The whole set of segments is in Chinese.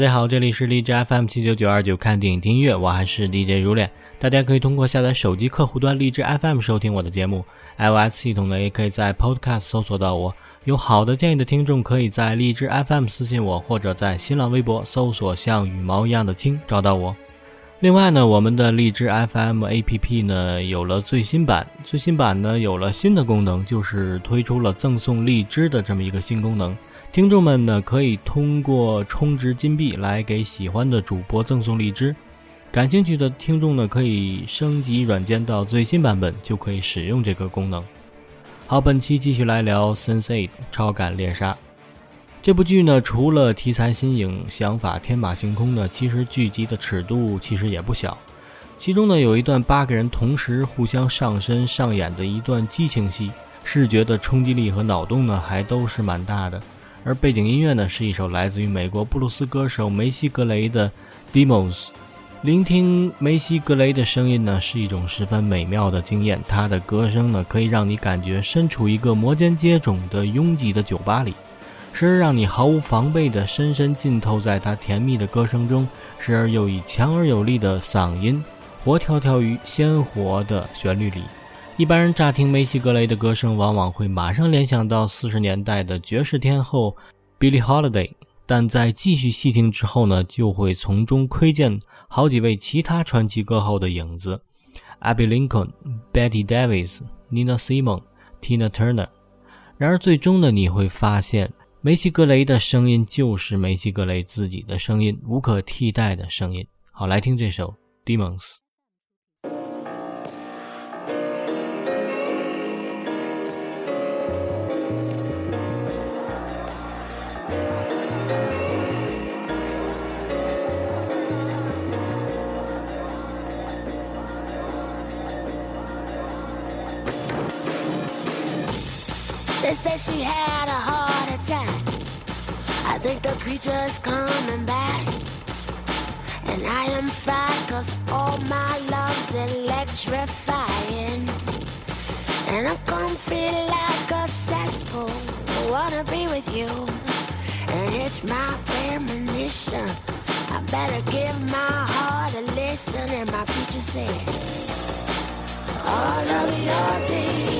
大家好，这里是荔枝 FM 七九九二九，看电影听音乐，我还是 DJ 如恋。大家可以通过下载手机客户端荔枝 FM 收听我的节目，iOS 系统呢也可以在 Podcast 搜索到我。有好的建议的听众，可以在荔枝 FM 私信我，或者在新浪微博搜索“像羽毛一样的青”找到我。另外呢，我们的荔枝 FM APP 呢有了最新版，最新版呢有了新的功能，就是推出了赠送荔枝的这么一个新功能。听众们呢可以通过充值金币来给喜欢的主播赠送荔枝。感兴趣的听众呢可以升级软件到最新版本，就可以使用这个功能。好，本期继续来聊《Sense8 超感猎杀》。这部剧呢，除了题材新颖、想法天马行空呢，其实剧集的尺度其实也不小。其中呢，有一段八个人同时互相上身上演的一段激情戏，视觉的冲击力和脑洞呢，还都是蛮大的。而背景音乐呢，是一首来自于美国布鲁斯歌手梅西格雷的《Demos》。聆听梅西格雷的声音呢，是一种十分美妙的经验。他的歌声呢，可以让你感觉身处一个摩肩接踵的拥挤的酒吧里。时而让你毫无防备地深深浸透在他甜蜜的歌声中，时而又以强而有力的嗓音活跳跳于鲜活的旋律里。一般人乍听梅西格雷的歌声，往往会马上联想到四十年代的爵士天后 Billie Holiday，但在继续细听之后呢，就会从中窥见好几位其他传奇歌后的影子：Abby Lincoln、Betty Davis、Nina Simon、Tina Turner。然而，最终呢，你会发现。梅西格雷的声音就是梅西格雷自己的声音，无可替代的声音。好，来听这首《Demons》。Said she had a heart attack. I think the creature's coming back. And I am fine, cause all my love's electrifying. And I'm gonna feel like a cesspool. I wanna be with you. And it's my premonition. I better give my heart a listen. And my preacher said, All of your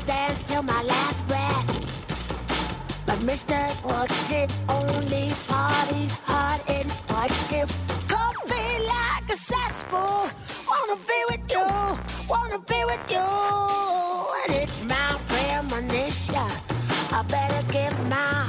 dance till my last breath. But Mr. Puts it only parties hard and impulsive. Coffee like a cesspool. Wanna be with you, wanna be with you. And it's my premonition. I better give my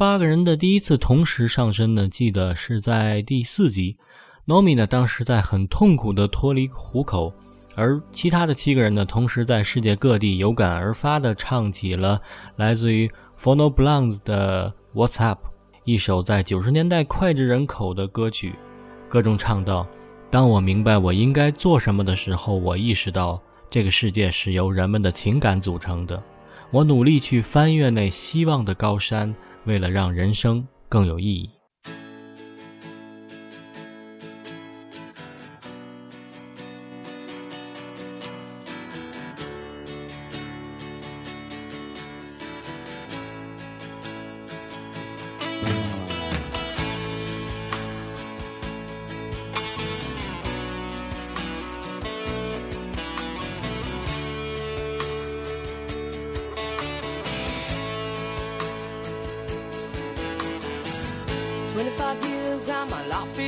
八个人的第一次同时上身呢，记得是在第四集。Nomi 呢，当时在很痛苦的脱离虎口，而其他的七个人呢，同时在世界各地有感而发的唱起了来自于 f o n o b l o n d e 的 What's Up，一首在九十年代脍炙人口的歌曲。歌中唱道：“当我明白我应该做什么的时候，我意识到这个世界是由人们的情感组成的。我努力去翻越那希望的高山。”为了让人生更有意义。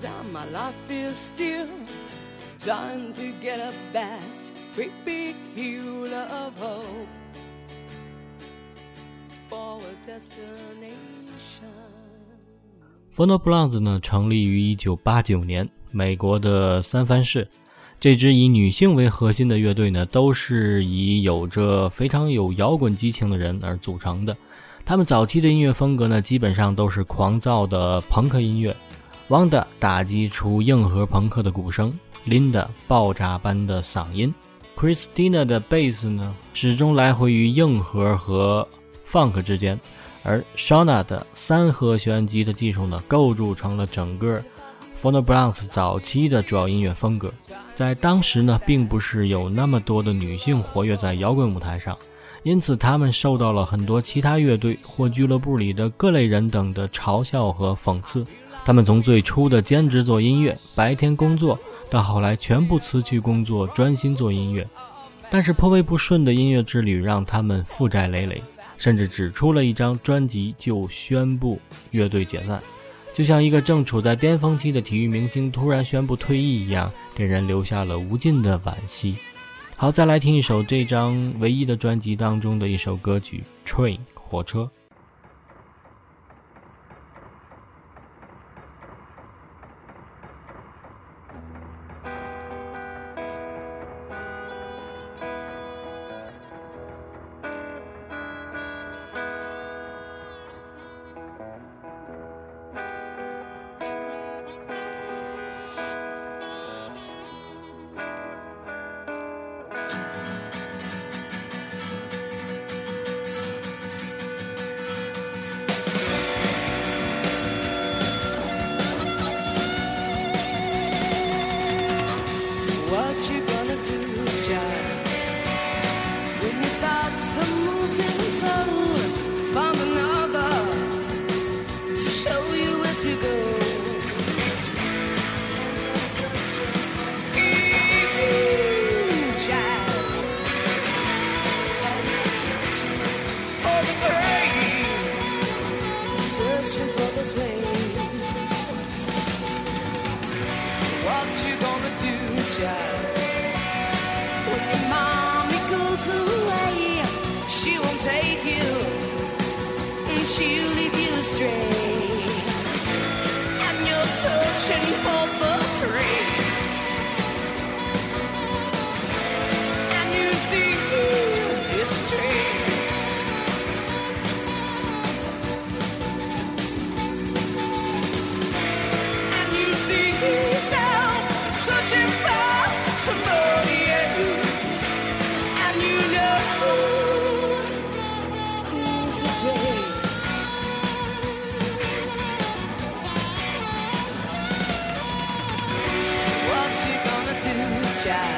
time my life is still trying to get up that great big hill of hope for a destination. Fono Blondes 呢，成立于1989年，美国的三藩市。这支以女性为核心的乐队呢，都是以有着非常有摇滚激情的人而组成的。他们早期的音乐风格呢，基本上都是狂躁的朋克音乐。Wanda 打击出硬核朋克的鼓声，Linda 爆炸般的嗓音，Christina 的贝斯呢，始终来回于硬核和 funk 之间。而 Shona 的三和弦吉他技术呢，构筑成了整个 Fonoblance 早期的主要音乐风格。在当时呢，并不是有那么多的女性活跃在摇滚舞台上，因此他们受到了很多其他乐队或俱乐部里的各类人等的嘲笑和讽刺。他们从最初的兼职做音乐，白天工作，到后来全部辞去工作，专心做音乐。但是颇为不顺的音乐之旅让他们负债累累。甚至只出了一张专辑就宣布乐队解散，就像一个正处在巅峰期的体育明星突然宣布退役一样，给人留下了无尽的惋惜。好，再来听一首这张唯一的专辑当中的一首歌曲《Train》火车。Country. shine.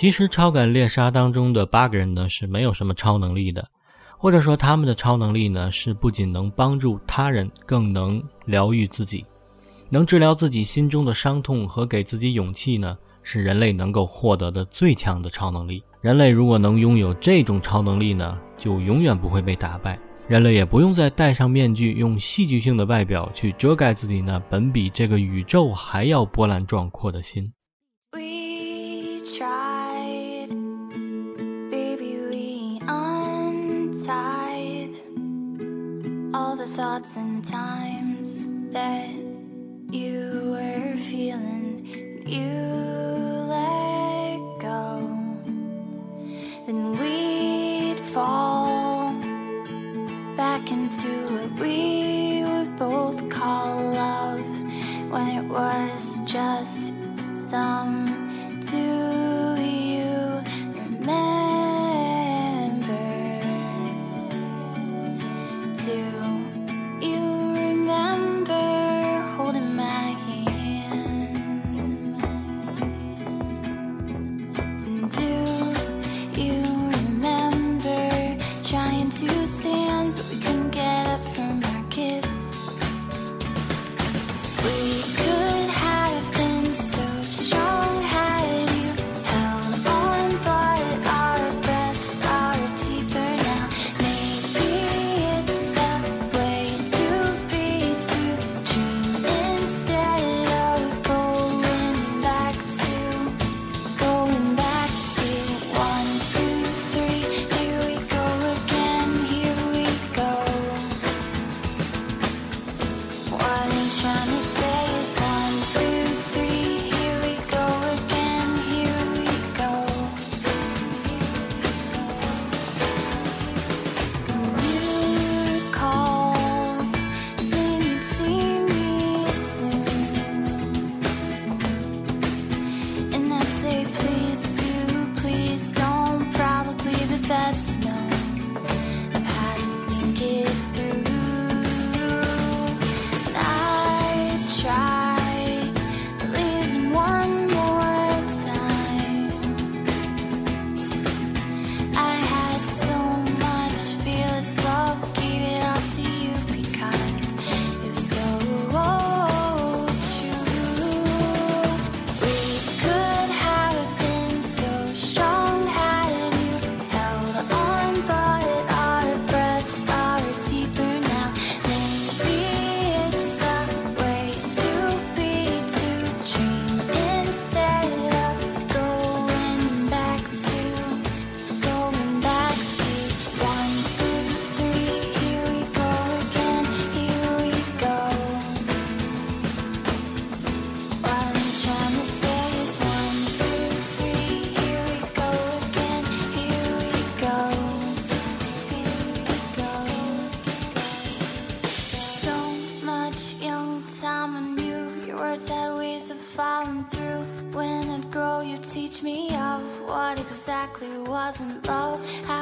其实超感猎杀当中的八个人呢是没有什么超能力的。或者说他们的超能力呢是不仅能帮助他人更能疗愈自己。能治疗自己心中的伤痛和给自己勇气呢是人类能够获得的最强的超能力。人类如果能拥有这种超能力呢就永远不会被打败。人类也不用再戴上面具用戏剧性的外表去遮盖自己那本比这个宇宙还要波澜壮阔的心。thoughts and the times that you were feeling. You exactly wasn't love. I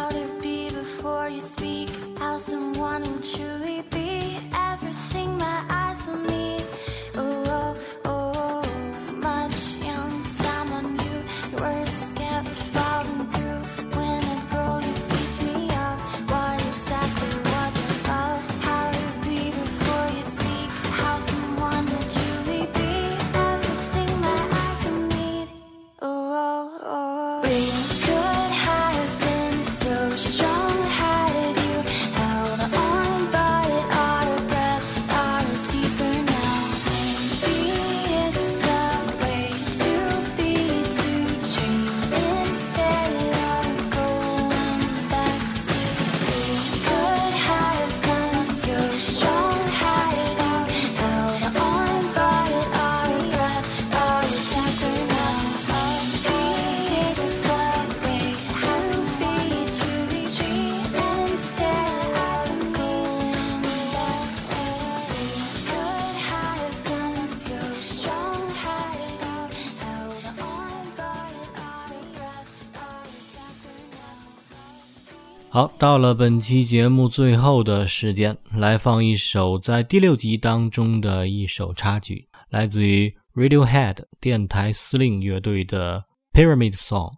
好到了本期节目最后的时间来放一首在第六集当中的一首插曲来自于 radiohead 电台司令乐队的 pyramid song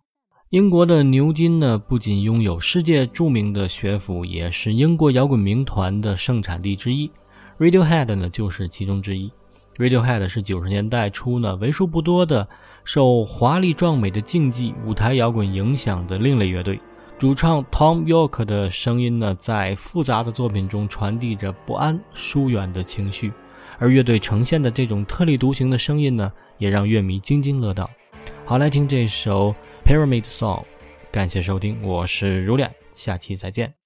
英国的牛津呢不仅拥有世界著名的学府也是英国摇滚名团的盛产地之一。Radiohead 呢就是其中之一。Radiohead 是九十年代初呢为数不多的受华丽壮美的竞技舞台摇滚影响的另类乐队。主唱 Tom York 的声音呢，在复杂的作品中传递着不安、疏远的情绪，而乐队呈现的这种特立独行的声音呢，也让乐迷津津乐道。好，来听这首。Pyramid Song，感谢收听，我是如恋，下期再见。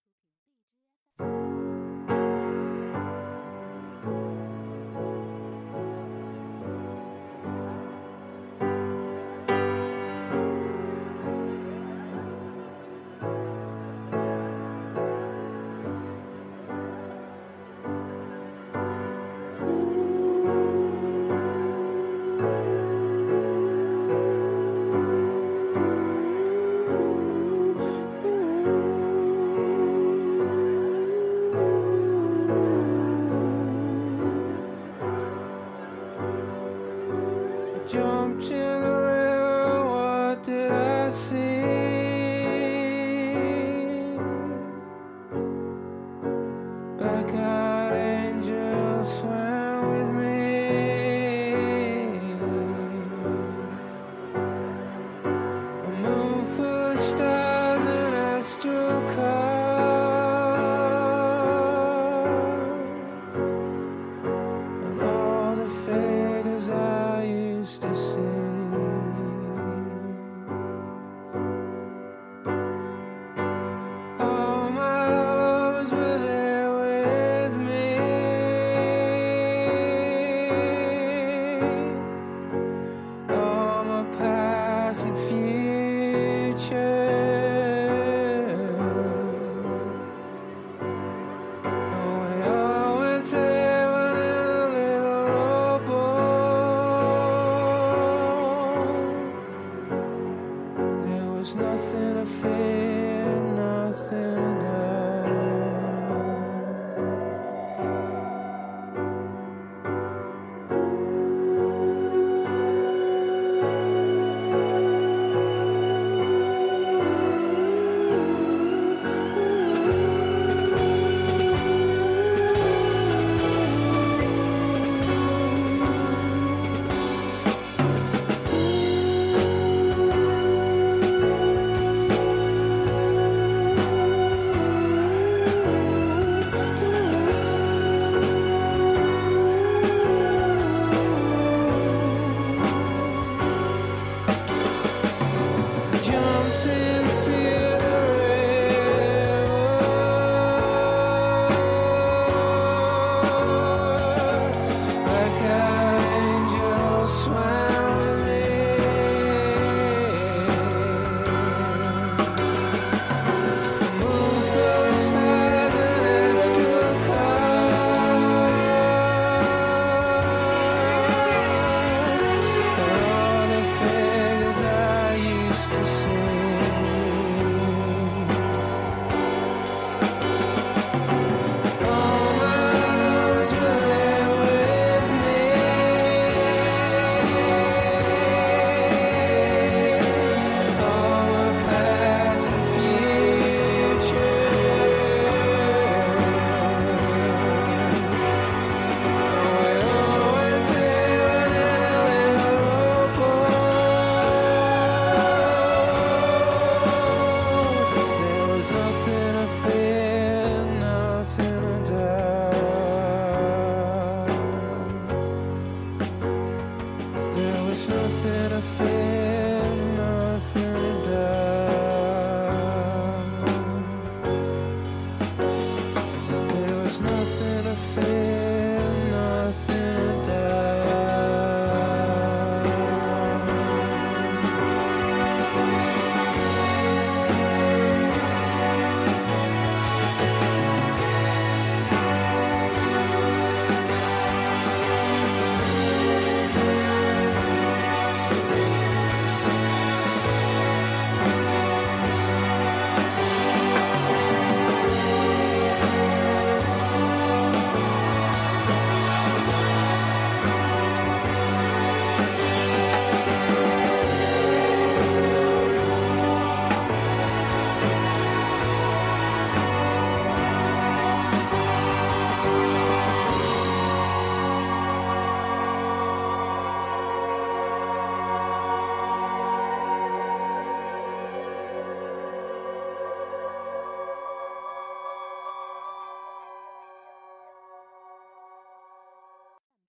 sincere.